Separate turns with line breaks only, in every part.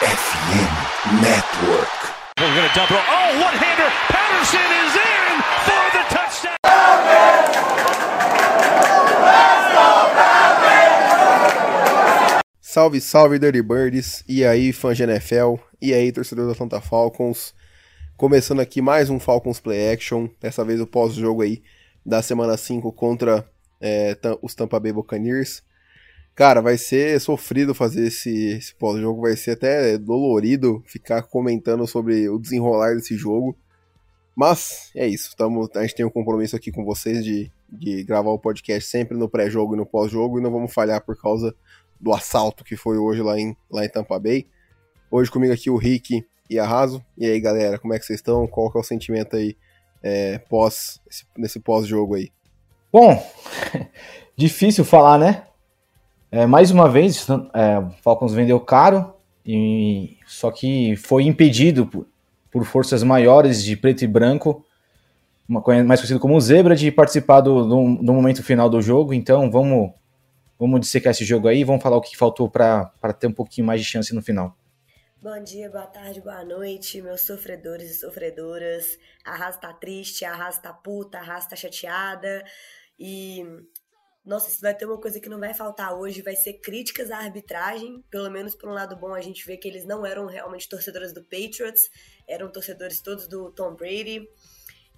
FM Network. We're going to double. Oh, one-hander. Patterson is in for the touchdown.
Salve, salve, Dirty Birds. E aí, fã de NFL. E aí, torcedor do Atlanta Falcons. Começando aqui mais um Falcons Play Action. Dessa vez o pós-jogo aí da semana 5 contra é, os Tampa Bay Buccaneers. Cara, vai ser sofrido fazer esse, esse pós-jogo, vai ser até dolorido ficar comentando sobre o desenrolar desse jogo. Mas é isso, tamo, a gente tem um compromisso aqui com vocês de, de gravar o podcast sempre no pré-jogo e no pós-jogo e não vamos falhar por causa do assalto que foi hoje lá em, lá em Tampa Bay. Hoje comigo aqui o Rick e a Raso. E aí galera, como é que vocês estão? Qual que é o sentimento aí é, pós, esse, nesse pós-jogo aí?
Bom, difícil falar, né? É, mais uma vez, é, Falcons vendeu caro, e, só que foi impedido por, por forças maiores de preto e branco, uma, mais conhecido como zebra, de participar do, do, do, momento final do jogo. Então vamos, vamos dissecar esse jogo aí, vamos falar o que faltou para ter um pouquinho mais de chance no final.
Bom dia, boa tarde, boa noite, meus sofredores e sofredoras. Arrasta triste, arrasta puta, arrasta chateada. E nossa, se vai ter uma coisa que não vai faltar hoje, vai ser críticas à arbitragem. Pelo menos por um lado bom, a gente vê que eles não eram realmente torcedores do Patriots, eram torcedores todos do Tom Brady.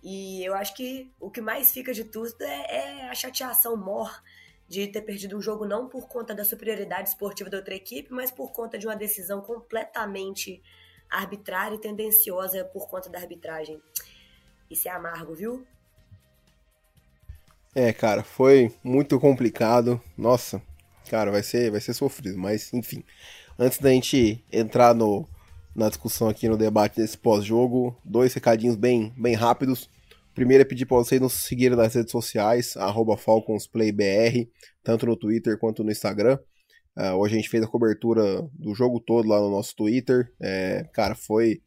E eu acho que o que mais fica de tudo é, é a chateação mor de ter perdido um jogo não por conta da superioridade esportiva da outra equipe, mas por conta de uma decisão completamente arbitrária e tendenciosa por conta da arbitragem. Isso é amargo, viu?
É, cara, foi muito complicado. Nossa, cara, vai ser, vai ser sofrido, mas enfim. Antes da gente entrar no, na discussão aqui no debate desse pós-jogo, dois recadinhos bem, bem rápidos. Primeiro é pedir para vocês nos seguirem nas redes sociais, FalconsPlayBR, tanto no Twitter quanto no Instagram. Uh, hoje a gente fez a cobertura do jogo todo lá no nosso Twitter. É, cara, foi,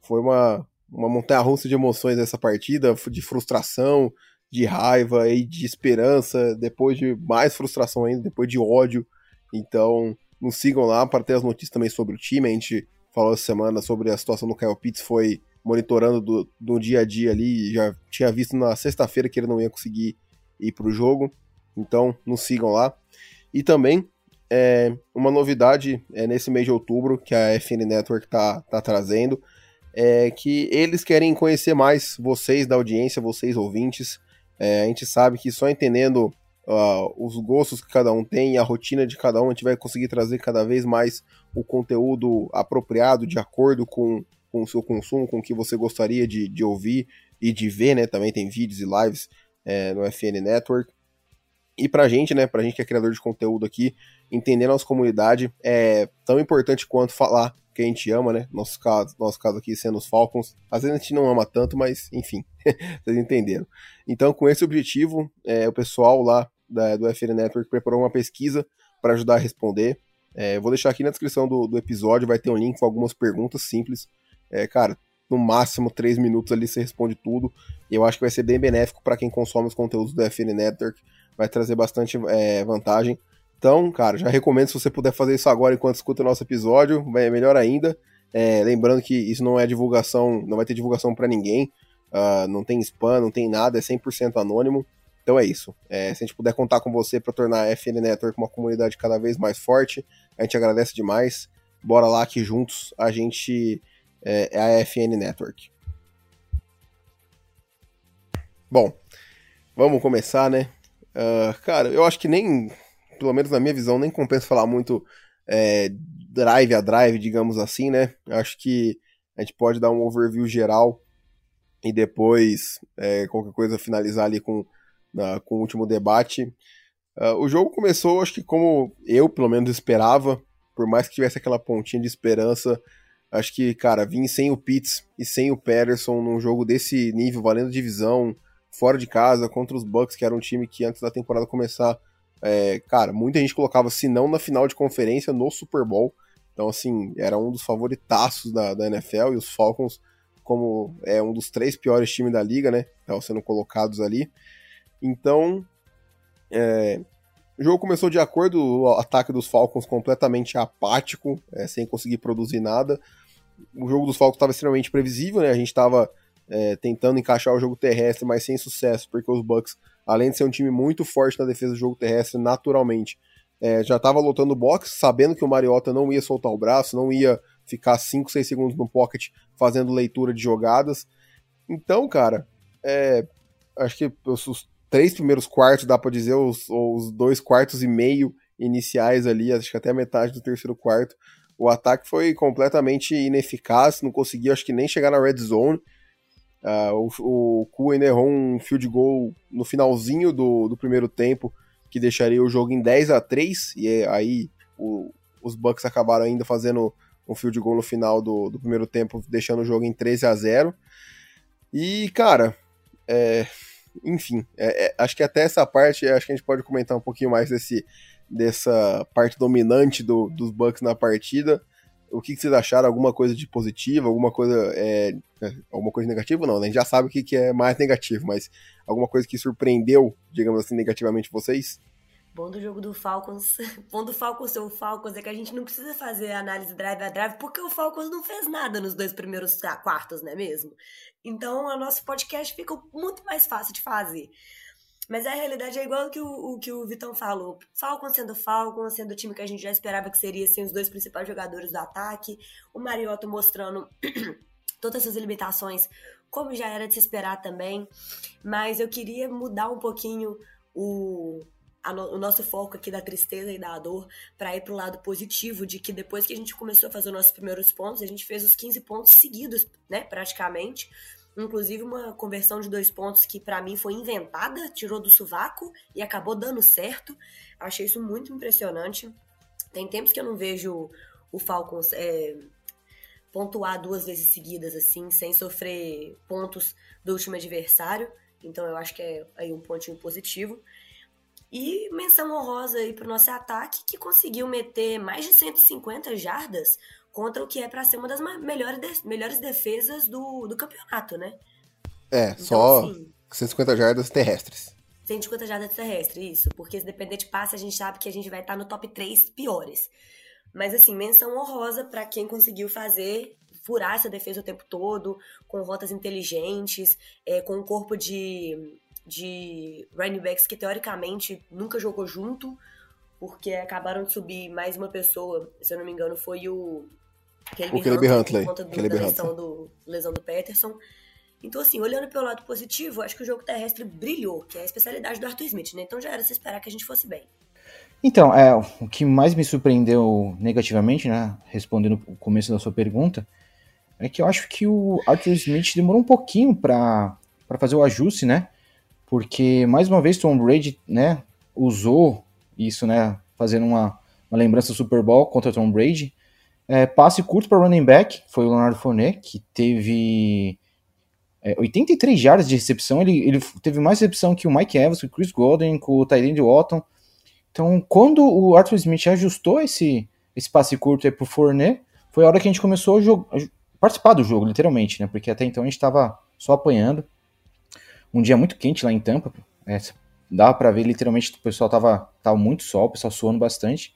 foi uma, uma montanha-russa de emoções essa partida, de frustração, de raiva e de esperança, depois de mais frustração ainda, depois de ódio. Então, nos sigam lá para ter as notícias também sobre o time. A gente falou essa semana sobre a situação do Kyle Pitts, foi monitorando do, do dia a dia ali, já tinha visto na sexta-feira que ele não ia conseguir ir para o jogo. Então, nos sigam lá. E também, é, uma novidade é nesse mês de outubro que a FN Network tá, tá trazendo, é que eles querem conhecer mais vocês da audiência, vocês ouvintes, é, a gente sabe que só entendendo uh, os gostos que cada um tem, a rotina de cada um, a gente vai conseguir trazer cada vez mais o conteúdo apropriado, de acordo com, com o seu consumo, com o que você gostaria de, de ouvir e de ver, né? Também tem vídeos e lives é, no FN Network. E pra gente, né, pra gente que é criador de conteúdo aqui, entender nossa comunidade é tão importante quanto falar que a gente ama, né? Nosso caso, nosso caso aqui sendo os Falcons. Às vezes a gente não ama tanto, mas enfim, vocês entenderam. Então, com esse objetivo, é, o pessoal lá da, do FN Network preparou uma pesquisa para ajudar a responder. É, vou deixar aqui na descrição do, do, episódio, vai ter um link com algumas perguntas simples. É, cara, no máximo três minutos ali você responde tudo. E eu acho que vai ser bem benéfico para quem consome os conteúdos do FN Network. Vai trazer bastante é, vantagem. Então, cara, já recomendo se você puder fazer isso agora enquanto escuta o nosso episódio, é melhor ainda. É, lembrando que isso não é divulgação, não vai ter divulgação para ninguém, uh, não tem spam, não tem nada, é 100% anônimo. Então é isso. É, se a gente puder contar com você para tornar a FN Network uma comunidade cada vez mais forte, a gente agradece demais. Bora lá que juntos a gente é, é a FN Network. Bom, vamos começar, né? Uh, cara, eu acho que nem pelo menos na minha visão, nem compensa falar muito é, drive a drive, digamos assim, né? Acho que a gente pode dar um overview geral e depois é, qualquer coisa finalizar ali com, na, com o último debate. Uh, o jogo começou, acho que como eu, pelo menos, esperava, por mais que tivesse aquela pontinha de esperança, acho que, cara, vim sem o Pitts e sem o Patterson num jogo desse nível, valendo divisão, fora de casa, contra os Bucks, que era um time que antes da temporada começar é, cara, muita gente colocava, se não na final de conferência, no Super Bowl. Então, assim, era um dos favoritaços da, da NFL e os Falcons, como é um dos três piores times da liga, né? Estavam sendo colocados ali. Então, é, o jogo começou de acordo, o ataque dos Falcons completamente apático, é, sem conseguir produzir nada. O jogo dos Falcons estava extremamente previsível, né? A gente estava é, tentando encaixar o jogo terrestre, mas sem sucesso, porque os Bucks, além de ser um time muito forte na defesa do jogo terrestre, naturalmente, é, já estava lotando o box, sabendo que o Mariota não ia soltar o braço, não ia ficar 5, 6 segundos no pocket fazendo leitura de jogadas. Então, cara, é, acho que os, três primeiros quartos, dá para dizer, os, os dois quartos e meio iniciais ali, acho que até a metade do terceiro quarto, o ataque foi completamente ineficaz, não conseguia, acho que nem chegar na red zone. Uh, o, o errou um field goal no finalzinho do, do primeiro tempo, que deixaria o jogo em 10 a 3 e é aí o, os Bucks acabaram ainda fazendo um field goal no final do, do primeiro tempo, deixando o jogo em 13 a 0 E, cara, é, enfim, é, é, acho que até essa parte, acho que a gente pode comentar um pouquinho mais desse, dessa parte dominante do, dos Bucks na partida. O que, que, vocês acharam? Alguma coisa de positiva? Alguma coisa é, é alguma coisa negativa? Não, né? A gente já sabe o que, que é mais negativo, mas alguma coisa que surpreendeu, digamos assim, negativamente vocês?
Bom do jogo do Falcons, bom do Falcons ser o Falcons é que a gente não precisa fazer análise drive a drive porque o Falcons não fez nada nos dois primeiros quartos, não é mesmo? Então o nosso podcast fica muito mais fácil de fazer. Mas a realidade é igual que o, o que o Vitão falou. Falcons sendo Falcons, sendo o time que a gente já esperava que seria assim, os dois principais jogadores do ataque. O Mariotto mostrando todas essas limitações, como já era de se esperar também. Mas eu queria mudar um pouquinho o, no, o nosso foco aqui da tristeza e da dor para ir para o lado positivo, de que depois que a gente começou a fazer os nossos primeiros pontos, a gente fez os 15 pontos seguidos, né, praticamente. Inclusive uma conversão de dois pontos que para mim foi inventada, tirou do sovaco e acabou dando certo. Achei isso muito impressionante. Tem tempos que eu não vejo o Falcons é, pontuar duas vezes seguidas, assim, sem sofrer pontos do último adversário. Então eu acho que é aí um pontinho positivo. E menção honrosa aí pro nosso ataque, que conseguiu meter mais de 150 jardas contra o que é para ser uma das melhores, de, melhores defesas do, do campeonato, né?
É, então, só assim, 150 jardas terrestres.
150 jardas terrestres, isso. Porque se depender de passe, a gente sabe que a gente vai estar no top 3 piores. Mas assim, menção honrosa para quem conseguiu fazer furar essa defesa o tempo todo, com rotas inteligentes, é, com um corpo de de running backs que teoricamente nunca jogou junto, porque acabaram de subir mais uma pessoa, se eu não me engano, foi o
Caleb o Caleb Huntley,
por conta do, da lesão do, lesão do Peterson. Então, assim, olhando pelo lado positivo, acho que o jogo terrestre brilhou, que é a especialidade do Arthur Smith, né? Então já era se esperar que a gente fosse bem.
Então, é, o que mais me surpreendeu negativamente, né, respondendo o começo da sua pergunta, é que eu acho que o Arthur Smith demorou um pouquinho para fazer o ajuste, né? porque mais uma vez Tom Brady, né, usou isso, né, fazendo uma, uma lembrança do Super Bowl contra Tom Brady. É, passe curto para running back, foi o Leonardo Fournette, que teve é, 83 jardas de recepção, ele, ele teve mais recepção que o Mike Evans, que o Chris Golden, com o Tyrande Watton. Então, quando o Arthur Smith ajustou esse, esse passe curto aí pro Fournette, foi a hora que a gente começou a, a participar do jogo, literalmente, né, porque até então a gente estava só apanhando um dia muito quente lá em Tampa. É, para ver literalmente o pessoal tava, tava muito sol, o pessoal suando bastante.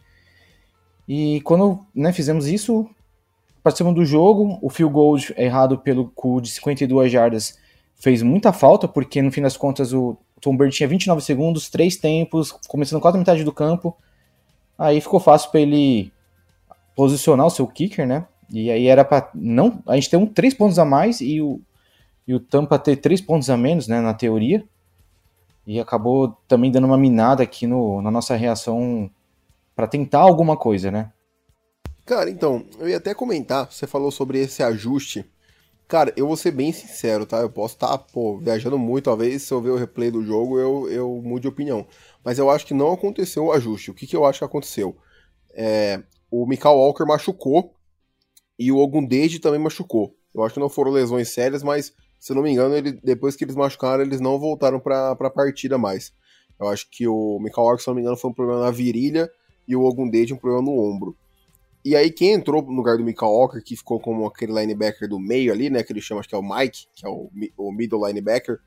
E quando né, fizemos isso, participamos do jogo, o field goal errado pelo cu de 52 jardas fez muita falta, porque no fim das contas o Tom Brady tinha 29 segundos, três tempos, começando quase a metade do campo. Aí ficou fácil para ele posicionar o seu kicker, né? E aí era para não, a gente ter um três pontos a mais e o e o Tampa ter três pontos a menos, né, na teoria, e acabou também dando uma minada aqui no, na nossa reação para tentar alguma coisa, né?
Cara, então, eu ia até comentar, você falou sobre esse ajuste. Cara, eu vou ser bem sincero, tá? Eu posso estar, tá, pô, viajando muito, talvez se eu ver o replay do jogo eu, eu mude de opinião. Mas eu acho que não aconteceu o ajuste. O que, que eu acho que aconteceu? É, o Michael Walker machucou e o Ogundeji também machucou. Eu acho que não foram lesões sérias, mas se não me engano, ele, depois que eles machucaram, eles não voltaram para a partida mais. Eu acho que o Michael Walker, se não me engano, foi um problema na virilha e o Ogundeji um problema no ombro. E aí quem entrou no lugar do Michael Walker, que ficou como aquele linebacker do meio ali, né, que ele chama, acho que é o Mike, que é o, o middle linebacker,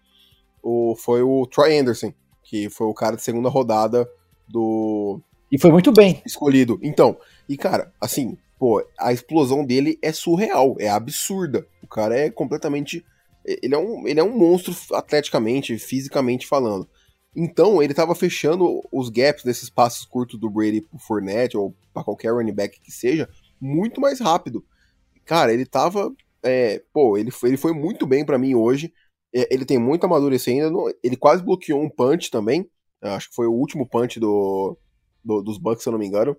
o, foi o Troy Anderson, que foi o cara de segunda rodada do.
E foi muito bem.
Escolhido. Então, e cara, assim, pô, a explosão dele é surreal, é absurda. O cara é completamente. Ele é um, ele é um monstro atleticamente, fisicamente falando. Então, ele tava fechando os gaps desses passos curtos do Brady pro Fournette ou para qualquer running back que seja, muito mais rápido. Cara, ele tava. É, pô, ele foi, ele foi muito bem para mim hoje. É, ele tem muito a amadurecer ainda. Ele quase bloqueou um punch também. Acho que foi o último punch do, do, dos Bucks, se eu não me engano.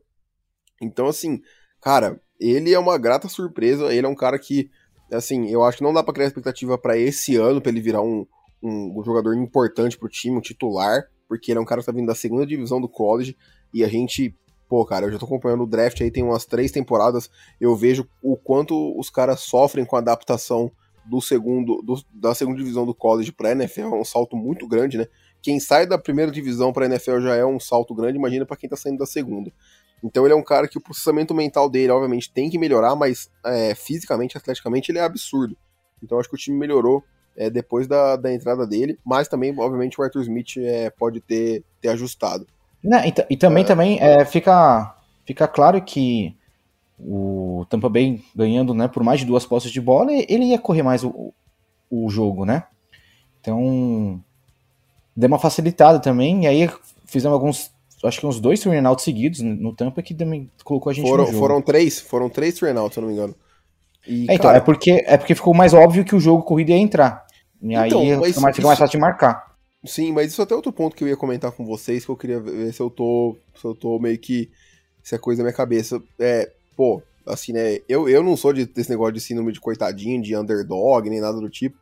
Então, assim, cara, ele é uma grata surpresa. Ele é um cara que, assim, eu acho que não dá pra criar expectativa para esse ano, para ele virar um, um, jogador importante pro time, um titular, porque ele é um cara que tá vindo da segunda divisão do college e a gente. Pô, cara, eu já tô acompanhando o draft aí tem umas três temporadas. Eu vejo o quanto os caras sofrem com a adaptação do segundo do, da segunda divisão do college para NFL é um salto muito grande, né? Quem sai da primeira divisão para NFL já é um salto grande, imagina para quem tá saindo da segunda. Então ele é um cara que o processamento mental dele, obviamente, tem que melhorar, mas é, fisicamente, atleticamente, ele é absurdo. Então acho que o time melhorou é, depois da, da entrada dele, mas também, obviamente, o Arthur Smith é, pode ter, ter ajustado.
Não, e, e, também, é. também é, fica, fica claro que o Tampa Bay ganhando né, por mais de duas postas de bola, ele ia correr mais o, o jogo, né? Então, deu uma facilitada também, e aí fizemos alguns, acho que uns dois turn outs seguidos no Tampa que também colocou a gente
foram,
no jogo.
Foram três, foram três turn outs, se eu não me engano.
E, é, então, cara... é, porque, é porque ficou mais óbvio que o jogo corrido ia entrar. E então, aí fica mais, fica mais fácil de marcar.
Sim, mas isso é até outro ponto que eu ia comentar com vocês, que eu queria ver se eu tô. Se eu tô meio que. Se é coisa da minha cabeça. É, pô, assim, né? Eu, eu não sou de, desse negócio de síndrome de coitadinho, de underdog, nem nada do tipo.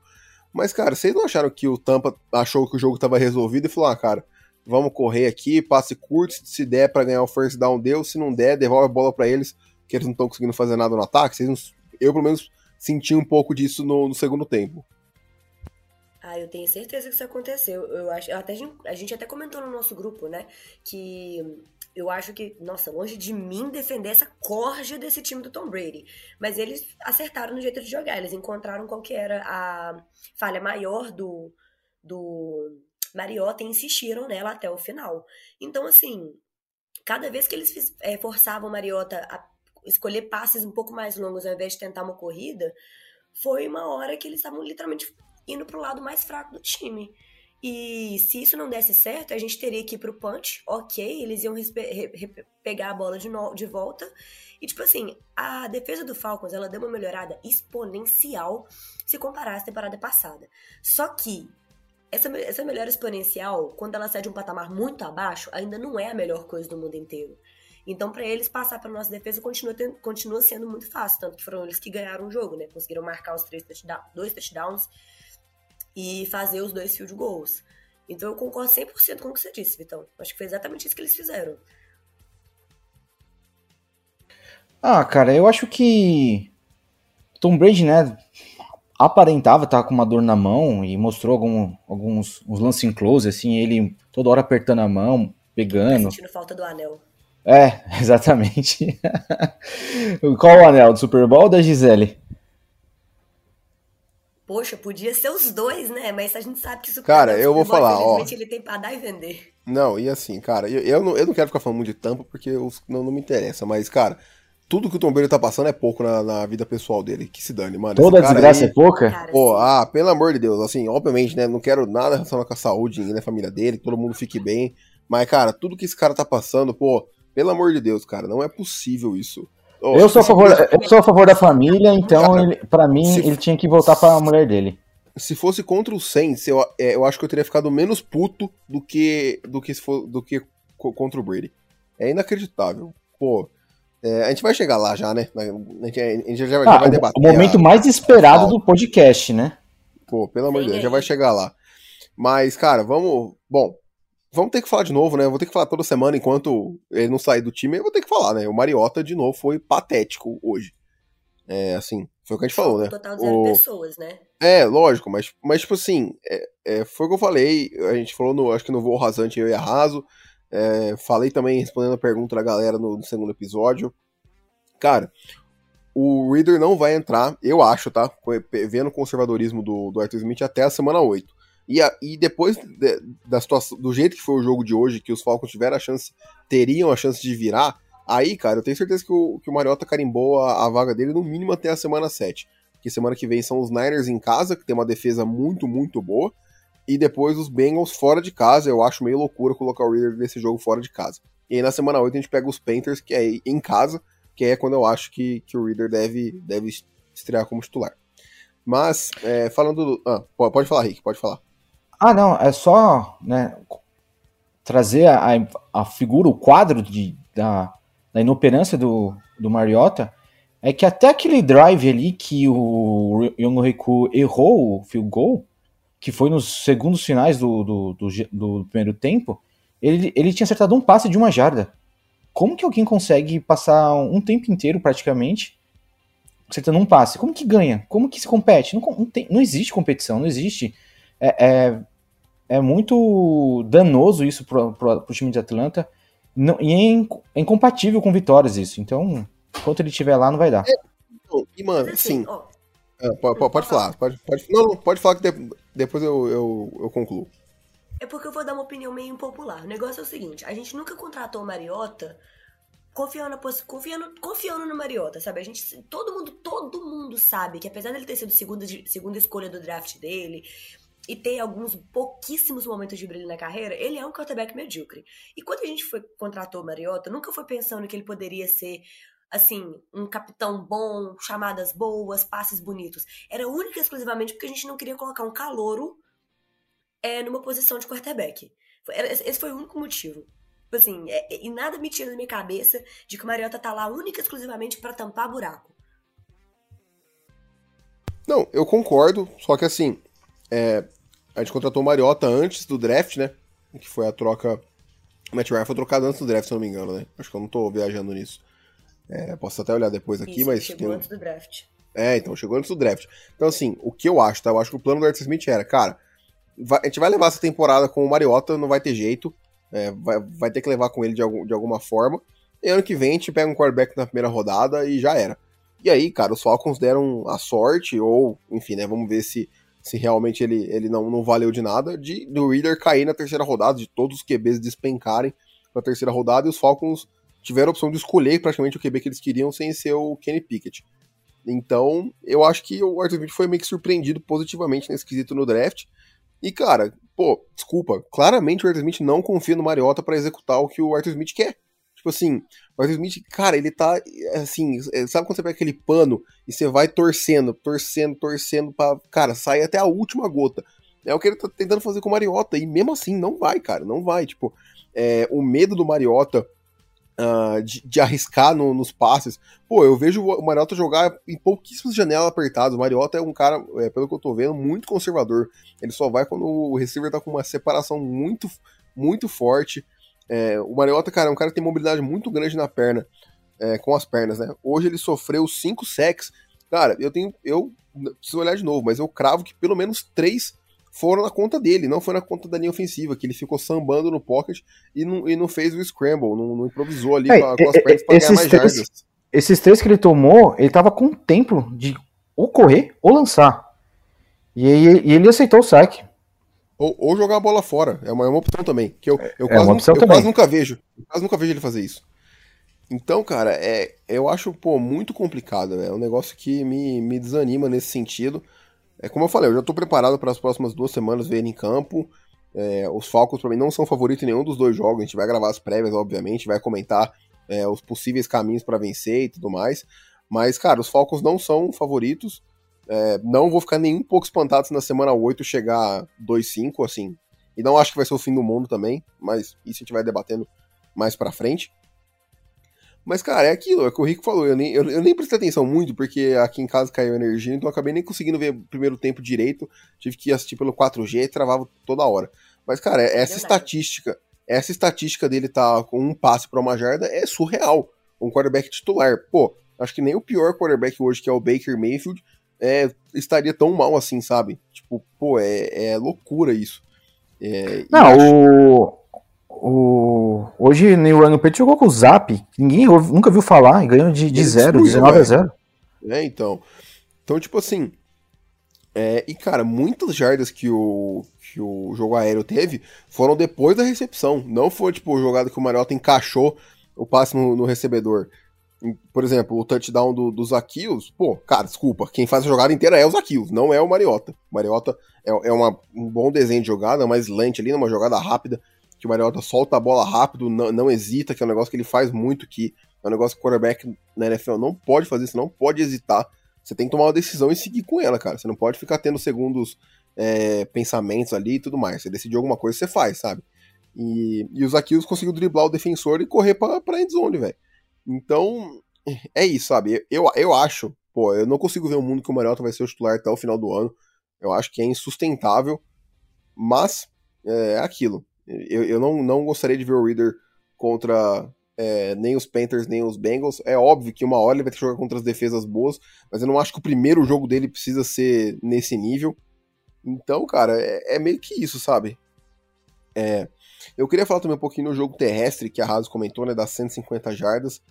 Mas, cara, vocês não acharam que o Tampa achou que o jogo tava resolvido e falou, ah, cara, vamos correr aqui, passe curto, se der para ganhar o first down, deu, se não der, devolve a bola para eles, que eles não estão conseguindo fazer nada no ataque. Não, eu, pelo menos, senti um pouco disso no, no segundo tempo.
Ah, eu tenho certeza que isso aconteceu. Eu acho, até, a gente até comentou no nosso grupo, né, que eu acho que, nossa, longe de mim defender essa corja desse time do Tom Brady. Mas eles acertaram no jeito de jogar. Eles encontraram qual que era a falha maior do, do Mariota e insistiram nela até o final. Então, assim, cada vez que eles é, forçavam o Mariota a escolher passes um pouco mais longos ao invés de tentar uma corrida, foi uma hora que eles estavam literalmente indo pro lado mais fraco do time. E se isso não desse certo, a gente teria que ir pro punch, ok, eles iam pegar a bola de, de volta. E, tipo assim, a defesa do Falcons, ela deu uma melhorada exponencial se comparar à temporada passada. Só que essa, essa melhora exponencial, quando ela sai de um patamar muito abaixo, ainda não é a melhor coisa do mundo inteiro. Então, para eles passar para nossa defesa continua, continua sendo muito fácil, tanto que foram eles que ganharam o jogo, né? Conseguiram marcar os três touchdowns, dois touchdowns e fazer os dois field goals. Então eu concordo 100% com o que você disse, Vitão. Acho que foi exatamente isso que eles fizeram.
Ah, cara, eu acho que Tom Brady, né, aparentava estar com uma dor na mão e mostrou algum, alguns uns lance em close, assim, ele toda hora apertando a mão, pegando. Tá
sentindo falta do anel.
É, exatamente. Qual o anel? Do Super Bowl ou da Gisele?
Poxa, podia ser os dois, né? Mas a gente sabe que isso
Cara, eu vou falar, ó.
ele tem pra dar e vender.
Não, e assim, cara, eu, eu, não, eu não quero ficar falando muito de tampa porque eu, não, não me interessa, mas, cara, tudo que o Tom Brady tá passando é pouco na, na vida pessoal dele. Que se dane, mano.
Toda desgraça aí, é pouca?
Pô, ah, pelo amor de Deus, assim, obviamente, né? Não quero nada relacionado com a saúde e na família dele, que todo mundo fique bem. Mas, cara, tudo que esse cara tá passando, pô, pelo amor de Deus, cara, não é possível isso.
Oh, eu, sou a favor, eu sou a favor da família, então, para pra mim, se... ele tinha que voltar pra mulher dele
se fosse contra o Saints, eu, é, eu acho que eu teria ficado menos puto do que do que, for, do que contra o Brady. É inacreditável. Pô, é, a gente vai chegar lá já, né? A gente, a gente já, já, ah, vai debater.
O momento a, mais esperado a do podcast, né?
Pô, pelo amor de Deus, já vai chegar lá. Mas, cara, vamos. Bom, vamos ter que falar de novo, né? Eu vou ter que falar toda semana enquanto ele não sair do time. Eu vou ter que falar, né? O Mariota, de novo, foi patético hoje. É, assim, foi o que a gente falou, né?
Total zero o... pessoas, né?
É, lógico, mas, mas tipo assim, é, é, foi o que eu falei, a gente falou, no, acho que no Voo Rasante eu e Arraso, é, falei também respondendo a pergunta da galera no, no, segundo episódio. Cara, o Reader não vai entrar, eu acho, tá? Vendo o conservadorismo do, do Arthur Smith até a semana 8. E, a, e depois de, da situação, do jeito que foi o jogo de hoje, que os Falcons tiveram a chance, teriam a chance de virar, aí, cara, eu tenho certeza que o, que o Mariota carimbou a, a vaga dele no mínimo até a semana 7. Que semana que vem são os Niners em casa, que tem uma defesa muito, muito boa. E depois os Bengals fora de casa. Eu acho meio loucura colocar o Reader nesse jogo fora de casa. E aí na semana 8 a gente pega os Panthers, que é em casa, que é quando eu acho que, que o Reader deve, deve estrear como titular. Mas, é, falando do. Ah, pode falar, Rick, pode falar.
Ah, não, é só né, trazer a, a, figura, o quadro de, da, da inoperância do, do Mariota. É que até aquele drive ali que o Yongoreku errou o field goal, que foi nos segundos finais do, do, do, do primeiro tempo, ele, ele tinha acertado um passe de uma jarda. Como que alguém consegue passar um tempo inteiro praticamente acertando um passe. Como que ganha? Como que se compete? Não, não, tem, não existe competição, não existe. É, é, é muito danoso isso pro, pro, pro time de Atlanta. Não, e é, é, incompatível com vitórias isso. Então, enquanto ele estiver lá, não vai dar. É,
e, mano, assim. É, pode, pode, pode falar. Pode, pode, não, pode falar que de, depois eu, eu, eu concluo.
É porque eu vou dar uma opinião meio impopular. O negócio é o seguinte: a gente nunca contratou o Mariota confiando, confiando, confiando no Mariota, sabe? A gente, todo mundo, todo mundo sabe que apesar dele ter sido segunda, segunda escolha do draft dele e ter alguns pouquíssimos momentos de brilho na carreira, ele é um quarterback medíocre. E quando a gente foi contratou o Mariota, nunca foi pensando que ele poderia ser assim, um capitão bom, chamadas boas, passes bonitos. Era única e exclusivamente porque a gente não queria colocar um calouro é, numa posição de quarterback. Esse foi o único motivo. Tipo assim, é, é, e nada me tira da minha cabeça de que o Mariota tá lá única e exclusivamente para tampar buraco.
Não, eu concordo, só que assim, é, a gente contratou o Mariota antes do draft, né? Que foi a troca. O Matt Ryan foi trocado antes do draft, se eu não me engano, né? Acho que eu não tô viajando nisso. É, posso até olhar depois aqui, Isso, mas.
Chegou tem... antes do draft.
É, então, chegou antes do draft. Então, assim, o que eu acho, tá? Eu acho que o plano do Arthur Smith era, cara, vai, a gente vai levar essa temporada com o Mariota, não vai ter jeito. É, vai, vai ter que levar com ele de, algum, de alguma forma. E ano que vem a gente pega um quarterback na primeira rodada e já era. E aí, cara, os Falcons deram a sorte, ou, enfim, né, vamos ver se, se realmente ele, ele não, não valeu de nada, de do Reader cair na terceira rodada, de todos os QBs despencarem na terceira rodada, e os Falcons tiveram a opção de escolher praticamente o QB que eles queriam sem ser o Kenny Pickett. Então, eu acho que o Arthur Smith foi meio que surpreendido positivamente nesse quesito no draft. E, cara, pô, desculpa, claramente o Arthur Smith não confia no Mariota para executar o que o Arthur Smith quer. Tipo assim, o Arthur Smith, cara, ele tá assim, é, sabe quando você pega aquele pano e você vai torcendo, torcendo, torcendo pra, cara, sair até a última gota. É o que ele tá tentando fazer com o Mariota, e mesmo assim não vai, cara, não vai. Tipo, é, o medo do Mariota uh, de, de, arriscar no, nos passes. Pô, eu vejo o Mariota jogar em pouquíssimas janelas apertadas. O Mariota é um cara, é, pelo que eu tô vendo, muito conservador. Ele só vai quando o receiver tá com uma separação muito, muito forte. É, o Mariota, cara, é um cara que tem mobilidade muito grande na perna, é, com as pernas, né? Hoje ele sofreu 5 sacks. Cara, eu tenho. Eu preciso olhar de novo, mas eu cravo que pelo menos 3 foram na conta dele, não foi na conta da linha ofensiva, que ele ficou sambando no pocket e não, e não fez o scramble, não, não improvisou ali é, com, com, as pernas pra ganhar mais três, jardas.
Esses três que ele tomou, ele tava com tempo de ou correr ou lançar. E, e ele aceitou o saque.
Ou, ou, jogar a bola fora, é uma, é uma opção também, que eu, eu, é quase, nunca, eu quase nunca vejo. Eu quase nunca vejo ele fazer isso. Então, cara, é, eu acho pô, muito complicado. É um negócio que me, me desanima nesse sentido. É como eu falei, eu já estou preparado para as próximas duas semanas ver ele em campo. É, os Falcons para mim não são favoritos em nenhum dos dois jogos. A gente vai gravar as prévias, obviamente, vai comentar é, os possíveis caminhos para vencer e tudo mais. Mas, cara, os Falcons não são favoritos. É, não vou ficar nem um pouco espantado se na semana 8 chegar 2-5, assim. E não acho que vai ser o fim do mundo também, mas isso a gente vai debatendo mais pra frente. Mas, cara, é aquilo, é o que o Rico falou. Eu nem, eu, eu, nem prestei atenção muito, porque aqui em casa caiu energia, então eu acabei nem conseguindo ver o primeiro tempo direito. Tive que assistir pelo 4G e travava toda hora. Mas, cara, essa estatística, essa estatística dele tá com um passe para uma jarda é surreal. Um quarterback titular. Pô, acho que nem o pior quarterback hoje, que é o Baker Mayfield, é, estaria tão mal assim, sabe? Tipo, pô, é, é loucura isso.
É, Não, acho... o o... Hoje no Run Pet jogou com o Zap, ninguém nunca viu falar e ganhou de, de 0, 19 a 0.
É, então. Então, tipo assim, É, e, cara, muitas jardas que o, que o jogo aéreo teve foram depois da recepção. Não foi, tipo, jogada que o Mariota encaixou o passe no, no recebedor. Por exemplo, o touchdown do, do Zaquios, pô, cara, desculpa, quem faz a jogada inteira é o Zaquios, não é o Mariota. O Mariota é, é uma, um bom desenho de jogada, mais lente ali, numa jogada rápida, que o Mariota solta a bola rápido, não, não hesita, que é um negócio que ele faz muito, que é um negócio que o quarterback na NFL não pode fazer, você não pode hesitar. Você tem que tomar uma decisão e seguir com ela, cara. Você não pode ficar tendo segundos é, pensamentos ali e tudo mais. Você decidiu alguma coisa, você faz, sabe? E, e o Zaquios conseguiu driblar o defensor e correr pra, pra endzone, velho. Então, é isso, sabe? Eu, eu acho, pô, eu não consigo ver um mundo que o Mariota vai ser o titular até o final do ano. Eu acho que é insustentável, mas é, é aquilo. Eu, eu não, não gostaria de ver o Reader contra é, nem os Panthers, nem os Bengals. É óbvio que uma hora ele vai ter que jogar contra as defesas boas, mas eu não acho que o primeiro jogo dele precisa ser nesse nível. Então, cara, é, é meio que isso, sabe? É, eu queria falar também um pouquinho no jogo terrestre, que a Haas comentou, né, das 150 jardas.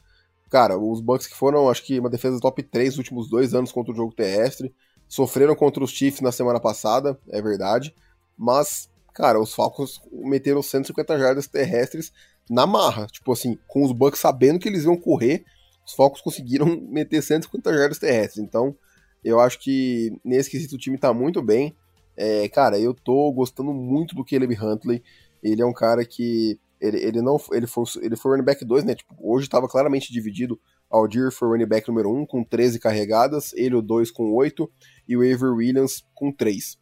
Cara, os Bucks que foram, acho que uma defesa top 3 nos últimos dois anos contra o jogo terrestre, sofreram contra os Chiefs na semana passada, é verdade, mas, cara, os Falcons meteram 150 jardas terrestres na marra, tipo assim, com os Bucks sabendo que eles iam correr, os Falcons conseguiram meter 150 jardas terrestres, então eu acho que nesse quesito o time tá muito bem, é, cara, eu tô gostando muito do Caleb Huntley, ele é um cara que ele, ele não ele foi, ele foi running back 2, né? Tipo, hoje estava claramente dividido. Aldir foi running back número 1 um, com 13 carregadas, ele o 2 com 8 e o Avery Williams com 3.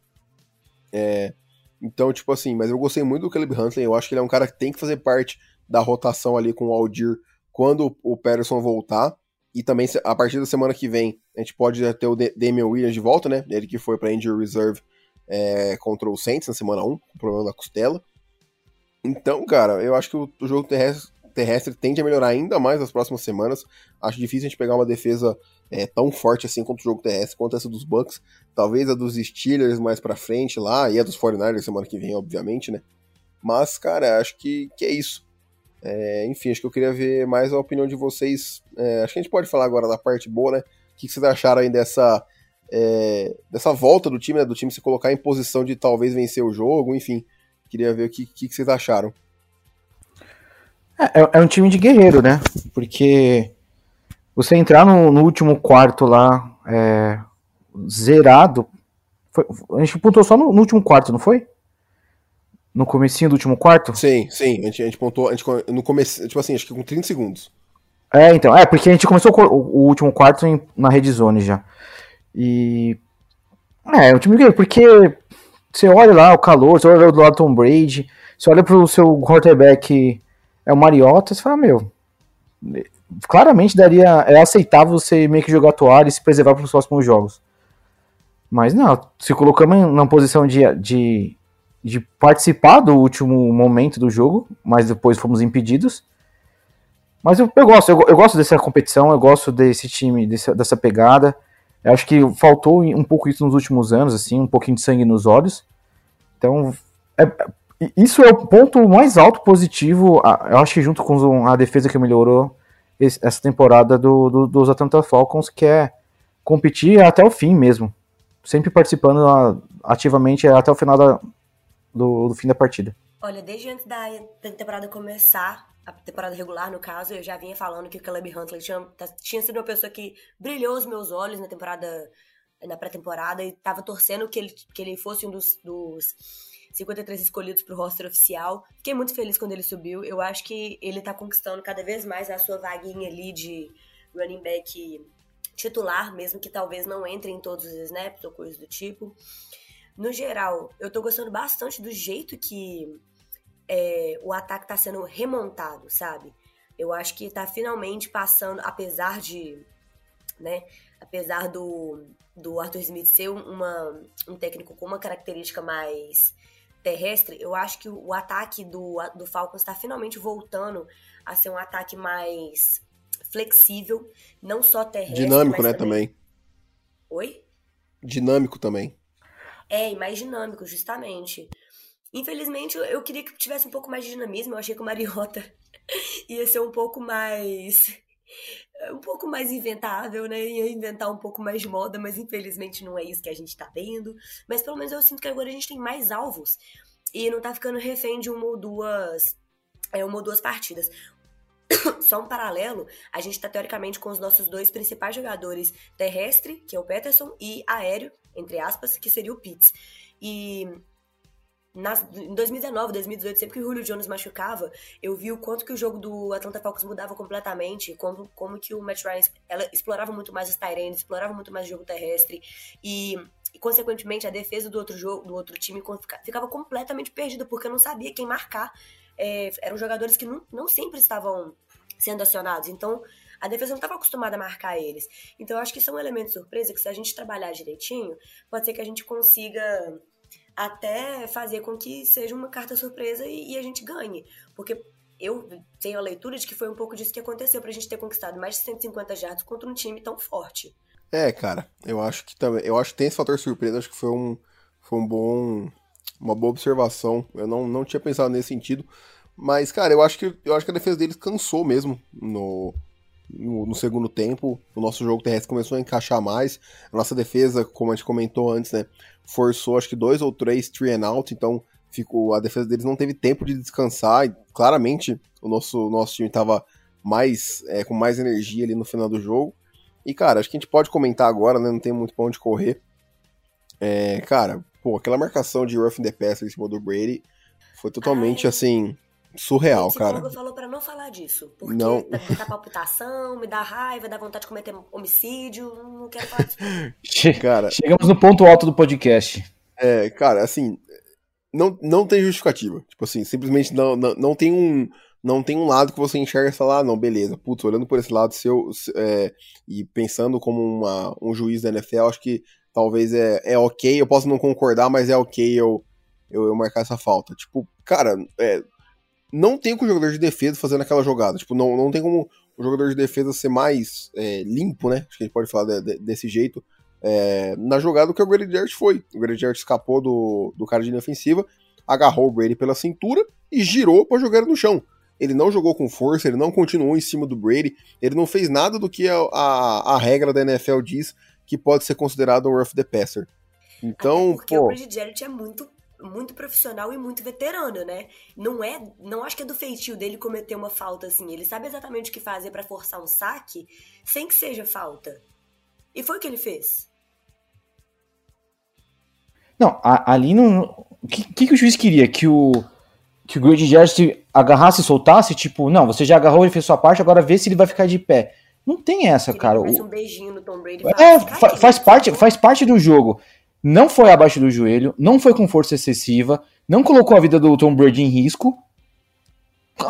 É, então, tipo assim, mas eu gostei muito do Caleb Huntley, eu acho que ele é um cara que tem que fazer parte da rotação ali com o Aldir quando o Patterson voltar. E também, a partir da semana que vem, a gente pode ter o Damian Williams de volta, né? Ele que foi para Injury Reserve é, contra o Saints na semana 1, com problema da costela. Então, cara, eu acho que o, o jogo terrestre, terrestre, tende a melhorar ainda mais nas próximas semanas. Acho difícil a gente pegar uma defesa é, tão forte assim contra o jogo terrestre, quanto essa dos Bucks. Talvez a dos Steelers mais pra frente lá, e a dos 49ers semana que vem, obviamente, né? Mas, cara, acho que, que é isso. É, enfim, acho que eu queria ver mais a opinião de vocês. É, acho que a gente pode falar agora da parte boa, né? O que, vocês acharam aí dessa, é, dessa volta do time, né? Do time se colocar em posição de talvez vencer o jogo, enfim. Queria ver o que, que, que vocês acharam.
É, é, é, um time de guerreiro, né? Porque você entrar no, no último quarto lá, é, zerado. Foi, a gente pontuou só no, no, último quarto, não foi? No comecinho do último quarto?
Sim, sim. A gente, a gente pontuou a gente, no começo, tipo assim, acho que com 30 segundos.
É, então. É, porque a gente começou o, o último quarto em, na red zone já. E. É, é um time de guerreiro, porque você olha lá o calor, você olha do lado Tom Brady, você olha pro seu quarterback, é o Mariota, você fala, meu, claramente daria, é aceitável você meio que jogar a toalha e se preservar para os próximos jogos. Mas não, se colocamos na posição de, de, de participar do último momento do jogo, mas depois fomos impedidos. Mas eu, eu gosto, eu, eu, gosto dessa competição, eu gosto desse time, dessa pegada. Eu acho que faltou um pouco isso nos últimos anos, assim, um pouquinho de sangue nos olhos. Então, é, isso é o ponto mais alto positivo, eu acho que junto com a defesa que melhorou essa temporada do, do, dos Atlanta Falcons, que é competir até o fim mesmo. Sempre participando ativamente até o final da, do, do fim da partida.
Olha, desde antes da temporada começar, a temporada regular, no caso, eu já vinha falando que o Caleb Huntley tinha, tá, tinha sido uma pessoa que brilhou os meus olhos na temporada, na pré-temporada, e tava torcendo que ele, que ele fosse um dos, dos 53 escolhidos pro roster oficial. Fiquei muito feliz quando ele subiu. Eu acho que ele tá conquistando cada vez mais a sua vaguinha ali de running back titular, mesmo que talvez não entre em todos os snaps ou coisas do tipo. No geral, eu tô gostando bastante do jeito que é, o ataque tá sendo remontado, sabe? Eu acho que tá finalmente passando, apesar de, né, apesar do, do Arthur Smith ser uma, um técnico com uma característica mais terrestre, eu acho que o ataque do, do Falcons está finalmente voltando a ser um ataque mais flexível, não só terrestre.
Dinâmico, né, também. também.
Oi?
Dinâmico também.
É, e mais dinâmico, justamente. Infelizmente, eu queria que tivesse um pouco mais de dinamismo. Eu achei que o Mariota ia ser um pouco mais um pouco mais inventável, né? Ia inventar um pouco mais de moda, mas infelizmente não é isso que a gente tá tendo. Mas pelo menos eu sinto que agora a gente tem mais alvos e não tá ficando refém de uma ou duas, é, uma ou duas partidas. Só um paralelo, a gente tá teoricamente com os nossos dois principais jogadores terrestre, que é o Peterson, e aéreo, entre aspas, que seria o Pitts. E nas, em 2019, 2018, sempre que o Julio Jones machucava, eu vi o quanto que o jogo do Atlanta Falcons mudava completamente, como, como que o Matt Ryan ela explorava muito mais os Tyrants, explorava muito mais o jogo terrestre e, e, consequentemente, a defesa do outro jogo, do outro time ficava completamente perdida, porque não sabia quem marcar. É, eram jogadores que não, não sempre estavam sendo acionados, então a defesa não estava acostumada a marcar eles. Então eu acho que isso é um elemento de surpresa que se a gente trabalhar direitinho, pode ser que a gente consiga até fazer com que seja uma carta surpresa e, e, a gente ganhe. Porque eu tenho a leitura de que foi um pouco disso que aconteceu pra gente ter conquistado mais de 150 jardas contra um time tão forte.
É, cara, eu acho que também. Eu acho que tem esse fator surpresa, acho que foi um, foi um bom. Uma boa observação. Eu não, não tinha pensado nesse sentido. Mas, cara, eu acho que eu acho que a defesa deles cansou mesmo no, no, segundo tempo. O nosso jogo terrestre começou a encaixar mais. A nossa defesa, como a gente comentou antes, né? Forçou acho que dois ou três three and out, então ficou, a defesa deles não teve tempo de descansar. E claramente o nosso, nosso time estava mais é, com mais energia ali no final do jogo. E, cara, acho que a gente pode comentar agora, né? Não tem muito pra onde correr. É, cara, pô, aquela marcação de Ruffin the Passer em cima do Brady foi totalmente assim surreal, cara.
O falou para não falar disso, porque não. me dá palpitação, me dá raiva, dá vontade de cometer homicídio, não quero falar disso.
cara, chegamos no ponto alto do podcast.
É, cara, assim, não, não tem justificativa. Tipo assim, simplesmente não, não, não tem um não tem um lado que você enxerga e fala, ah, não, beleza, putz, olhando por esse lado seu, é, e pensando como uma, um juiz da NFL, acho que talvez é, é ok, eu posso não concordar, mas é ok eu, eu, eu marcar essa falta. Tipo, cara, é, não tem como o jogador de defesa fazendo aquela jogada. Tipo, não, não tem como o jogador de defesa ser mais é, limpo, né? Acho que a gente pode falar de, de, desse jeito. É, na jogada que o Grady Jarrett foi. O Grady Jarrett escapou do, do cara de linha ofensiva, agarrou o Brady pela cintura e girou para jogar no chão. Ele não jogou com força, ele não continuou em cima do Brady, ele não fez nada do que a, a, a regra da NFL diz que pode ser considerado um rough the passer. Então,
Até porque
pô...
o Brady Jarrett é muito muito profissional e muito veterano, né? Não é, não acho que é do feitio dele cometer uma falta assim. Ele sabe exatamente o que fazer para forçar um saque sem que seja falta. E foi o que ele fez.
Não, a, ali não. O que, que, que, o juiz queria? Que o que o Grady Jarrett agarrasse e soltasse? Tipo, não, você já agarrou e fez sua parte, agora vê se ele vai ficar de pé. Não tem essa,
ele
cara.
Um beijinho no Tom Brady.
É, faz, faz parte, faz parte do jogo não foi abaixo do joelho, não foi com força excessiva, não colocou a vida do Tom Brady em risco.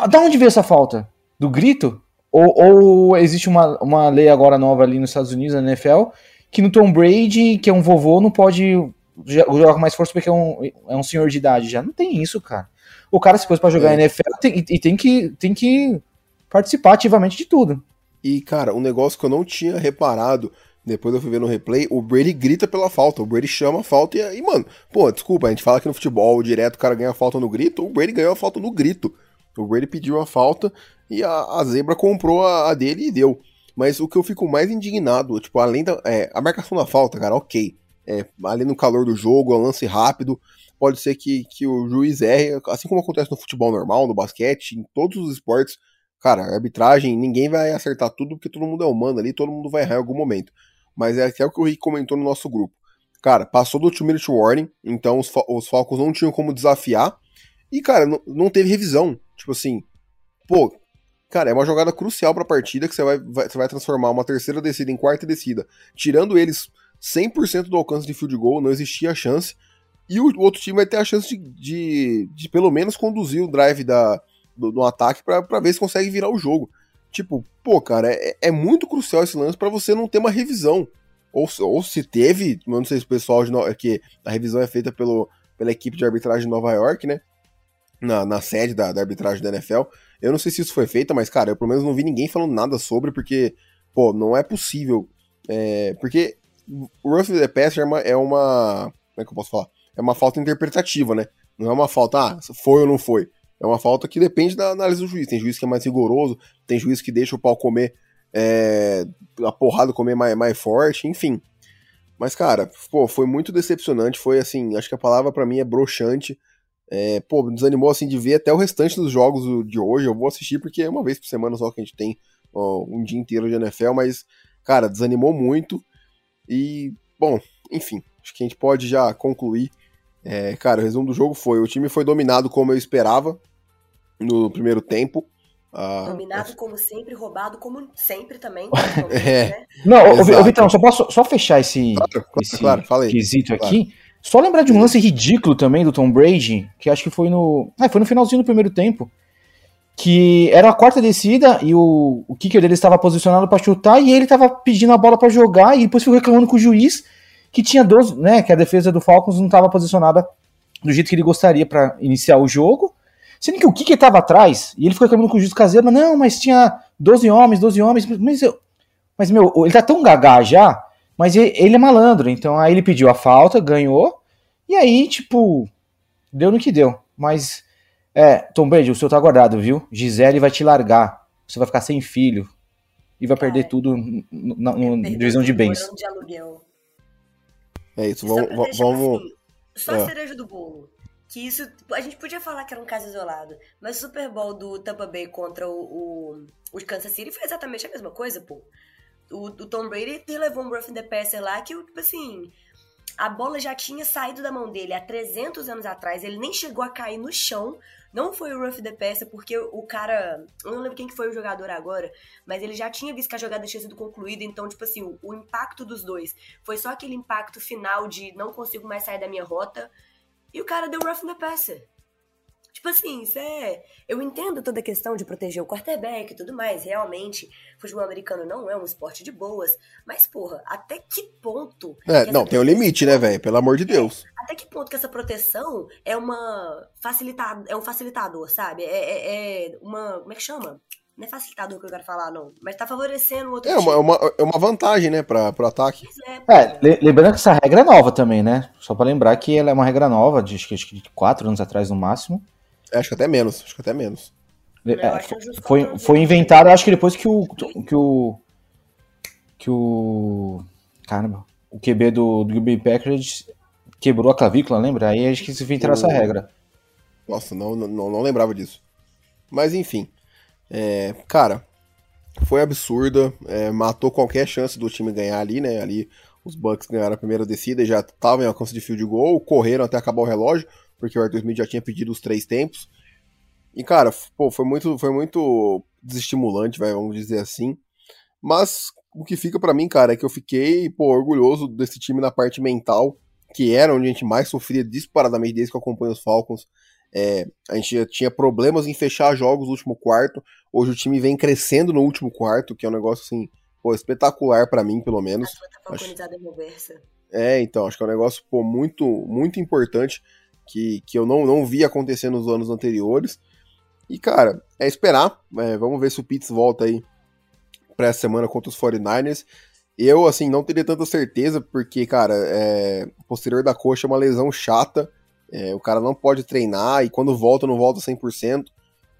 Da onde veio essa falta? Do grito? Ou, ou, existe uma, uma lei agora nova ali nos Estados Unidos, na NFL, que no Tom Brady, que é um vovô, não pode jogar com mais força porque é um, é um senhor de idade já. Não tem isso, cara. O cara se pôs pra jogar é. NFL tem, e tem que, tem que participar ativamente de tudo.
E, cara, um negócio que eu não tinha reparado depois eu fui ver no replay, o Brady grita pela falta. O Brady chama a falta e, e, mano, pô, desculpa, a gente fala que no futebol direto o cara ganha a falta no grito. O Brady ganhou a falta no grito. O Brady pediu a falta e a, a zebra comprou a, a, dele e deu. Mas o que eu fico mais indignado, tipo, além da. É, a marcação da falta, cara, ok. É, ali no calor do jogo, é lance rápido. Pode ser que, que o juiz erre, assim como acontece no futebol normal, no basquete, em todos os esportes. Cara, arbitragem, ninguém vai acertar tudo porque todo mundo é humano ali, todo mundo vai errar em algum momento mas é até o que o Rick comentou no nosso grupo. Cara, passou do 2 minute warning, então os, os Falcons não tinham como desafiar. E, cara, não, teve revisão. Tipo assim, pô, cara, é uma jogada crucial pra partida que você vai, vai, vai transformar uma terceira descida em quarta descida. Tirando eles 100% do alcance de field goal, não existia chance. E o, o outro time vai ter a chance de, de, de, pelo menos conduzir o drive da, do, do ataque para ver se consegue virar o jogo. Tipo, pô, cara, é, é muito crucial esse lance para você não ter uma revisão. Ou, ou se teve, eu não sei se o pessoal de no, que a revisão é feita pelo, pela equipe de arbitragem de Nova York, né? Na, na sede da, da arbitragem da NFL. Eu não sei se isso foi feito, mas, cara, eu pelo menos não vi ninguém falando nada sobre, porque, pô, não é possível. É, porque o Rough the Passer é uma, é uma. Como é que eu posso falar? É uma falta interpretativa, né? Não é uma falta, ah, foi ou não foi. É uma falta que depende da análise do juiz. Tem juiz que é mais rigoroso, tem juiz que deixa o pau comer é, a porrada comer mais, mais forte, enfim. Mas, cara, pô, foi muito decepcionante. Foi assim, acho que a palavra para mim é broxante. É, pô, desanimou assim de ver até o restante dos jogos de hoje. Eu vou assistir porque é uma vez por semana só que a gente tem ó, um dia inteiro de NFL, mas, cara, desanimou muito. E, bom, enfim, acho que a gente pode já concluir. É, cara, o resumo do jogo foi: o time foi dominado como eu esperava no primeiro tempo.
Ah, Dominado como sempre, roubado como sempre também.
é. Né? Não, ô, Vitão, só posso só fechar esse, claro, esse claro, quesito claro. aqui. Só lembrar de um lance ridículo também do Tom Brady, que acho que foi no. Ah, foi no finalzinho do primeiro tempo. Que era a quarta descida e o, o kicker dele estava posicionado para chutar e ele estava pedindo a bola para jogar e depois ficou reclamando com o juiz que tinha 12, né? Que a defesa do Falcons não estava posicionada do jeito que ele gostaria para iniciar o jogo. Sendo que o kicker estava atrás e ele ficou reclamando com o juiz caseiro, mas não, mas tinha 12 homens, 12 homens, mas eu. Mas, meu, ele tá tão gagá já mas ele é malandro, então aí ele pediu a falta, ganhou, e aí, tipo, deu no que deu. Mas, é, Tom Brady, o seu tá guardado, viu? Gisele vai te largar, você vai ficar sem filho, e vai perder é. tudo na divisão de bens. De
é isso, vamos... vamos...
Assim, só a é. cereja do bolo. Que isso, a gente podia falar que era um caso isolado, mas o Super Bowl do Tampa Bay contra o, o, Kansas City foi exatamente a mesma coisa, pô o, o Tom Brady levou um roughing the passer lá que, tipo assim, a bola já tinha saído da mão dele há 300 anos atrás, ele nem chegou a cair no chão, não foi o rough the passer, porque o cara, eu não lembro quem que foi o jogador agora, mas ele já tinha visto que a jogada tinha sido concluída, então, tipo assim, o, o impacto dos dois foi só aquele impacto final de não consigo mais sair da minha rota, e o cara deu rough the passer. Tipo assim, isso é. Eu entendo toda a questão de proteger o quarterback e tudo mais. Realmente, futebol americano não é um esporte de boas. Mas, porra, até que ponto.
É, que não, tem um limite, né, velho? Pelo amor de é, Deus.
É, até que ponto que essa proteção é uma. Facilitado, é um facilitador, sabe? É, é, é uma. Como é que chama? Não é facilitador que eu quero falar, não. Mas tá favorecendo o outro
é time. Uma, uma, é uma vantagem, né, pra, pro ataque.
É, é lembrando que essa regra é nova também, né? Só pra lembrar que ela é uma regra nova, de acho que quatro anos atrás no máximo.
Acho que até menos, acho que até menos.
É, foi, foi inventado, acho que depois que o. que o. que o. Caramba. O QB do, do Green Packers quebrou a clavícula, lembra? Aí acho que se inventaram essa regra.
Nossa, não, não, não lembrava disso. Mas enfim. É, cara, foi absurda. É, matou qualquer chance do time ganhar ali, né? Ali os Bucks ganharam a primeira descida e já estavam em alcance de field goal, correram até acabar o relógio porque o Arthur Smith já tinha pedido os três tempos. E, cara, pô, foi muito, foi muito desestimulante, vai, vamos dizer assim. Mas o que fica para mim, cara, é que eu fiquei, pô, orgulhoso desse time na parte mental, que era onde a gente mais sofria disparadamente desde que eu acompanho os Falcons. É, a gente tinha problemas em fechar jogos no último quarto. Hoje o time vem crescendo no último quarto, que é um negócio assim, pô, espetacular para mim, pelo menos.
Acho...
É, então, acho que é um negócio pô, muito, muito importante que, que eu não, não vi acontecer nos anos anteriores. E, cara, é esperar. É, vamos ver se o Pitts volta aí para essa semana contra os 49ers. Eu, assim, não teria tanta certeza, porque, cara, é, posterior da coxa é uma lesão chata. É, o cara não pode treinar e quando volta, não volta 100%.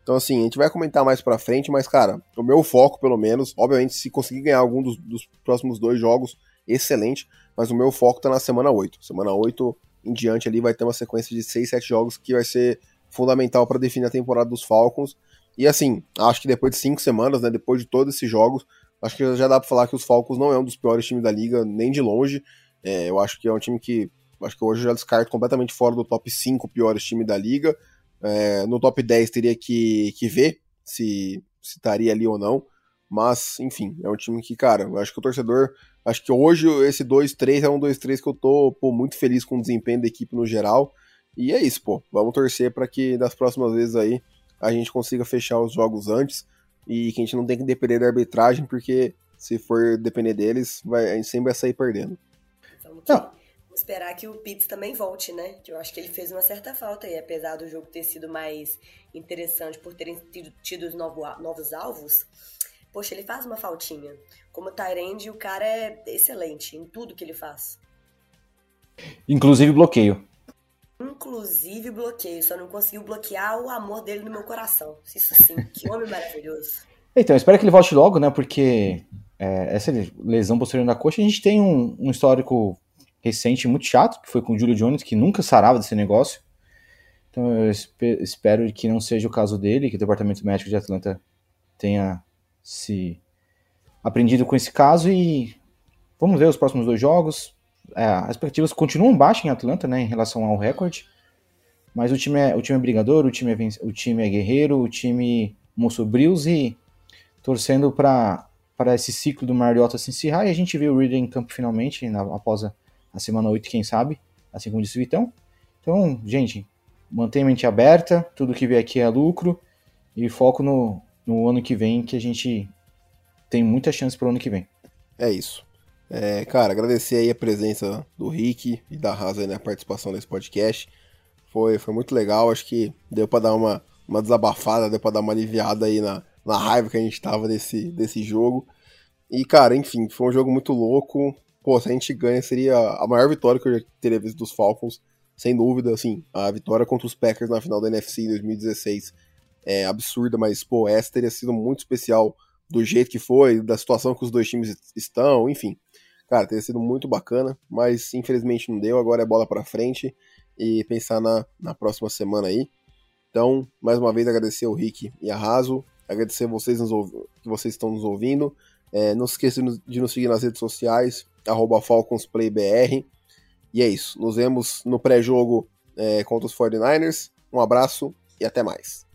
Então, assim, a gente vai comentar mais pra frente, mas, cara, o meu foco, pelo menos, obviamente, se conseguir ganhar algum dos, dos próximos dois jogos, excelente, mas o meu foco tá na semana 8. Semana 8 em diante ali vai ter uma sequência de 6, 7 jogos que vai ser fundamental para definir a temporada dos Falcons. E assim, acho que depois de 5 semanas, né, depois de todos esses jogos, acho que já dá para falar que os Falcons não é um dos piores times da liga, nem de longe. É, eu acho que é um time que, acho que hoje eu já descarto completamente fora do top 5 piores times da liga. É, no top 10 teria que, que ver se, se estaria ali ou não. Mas, enfim, é um time que, cara, eu acho que o torcedor Acho que hoje esse 2-3 é um 2-3 que eu tô pô, muito feliz com o desempenho da equipe no geral. E é isso, pô. Vamos torcer para que das próximas vezes aí a gente consiga fechar os jogos antes e que a gente não tenha que depender da arbitragem, porque se for depender deles, vai, a gente sempre vai sair perdendo.
Vamos, vamos esperar que o Pitts também volte, né? Que eu acho que ele fez uma certa falta aí, apesar do jogo ter sido mais interessante por terem tido, tido novo, novos alvos poxa, ele faz uma faltinha. Como Tyrande, o cara é excelente em tudo que ele faz.
Inclusive bloqueio.
Inclusive bloqueio. Só não conseguiu bloquear o amor dele no meu coração. Isso sim, que homem maravilhoso.
Então, espero que ele volte logo, né? Porque é, essa lesão posterior da coxa, a gente tem um, um, histórico recente muito chato, que foi com o Julio Jones, que nunca sarava desse negócio. Então eu espero que não seja o caso dele, que o departamento médico de Atlanta tenha se aprendido com esse caso e vamos ver os próximos dois jogos. É, as expectativas continuam baixas em Atlanta, né, em relação ao recorde, mas o time é, o time é brigador, o time é, o time é guerreiro, o time moço brios e torcendo para para esse ciclo do Mariota se encerrar e a gente vê o Reader em campo finalmente, na, após a, a, semana 8, quem sabe, assim como disse o Vitão. Então, gente, mantenha a mente aberta, tudo que vier aqui é lucro e foco no, no ano que vem, que a gente tem muita chance para o ano que vem.
É isso. É, cara, agradecer aí a presença do Rick e da Raza na participação nesse podcast. Foi, foi muito legal, acho que deu para dar uma, uma desabafada, deu para dar uma aliviada aí na, na raiva que a gente tava desse, desse jogo. E, cara, enfim, foi um jogo muito louco. Pô, se a gente ganha, seria a maior vitória que eu já teria visto dos Falcons, sem dúvida, assim, a vitória contra os Packers na final da NFC em 2016 é absurda, mas, pô, essa teria sido muito especial do jeito que foi, da situação que os dois times estão, enfim. Cara, teria sido muito bacana, mas infelizmente não deu. Agora é bola para frente e pensar na, na próxima semana aí. Então, mais uma vez, agradecer ao Rick e a Raso, agradecer vocês nos, que vocês estão nos ouvindo. É, não se esqueça de nos seguir nas redes sociais, FalconsPlayBR. E é isso. Nos vemos no pré-jogo é, contra os 49ers. Um abraço e até mais.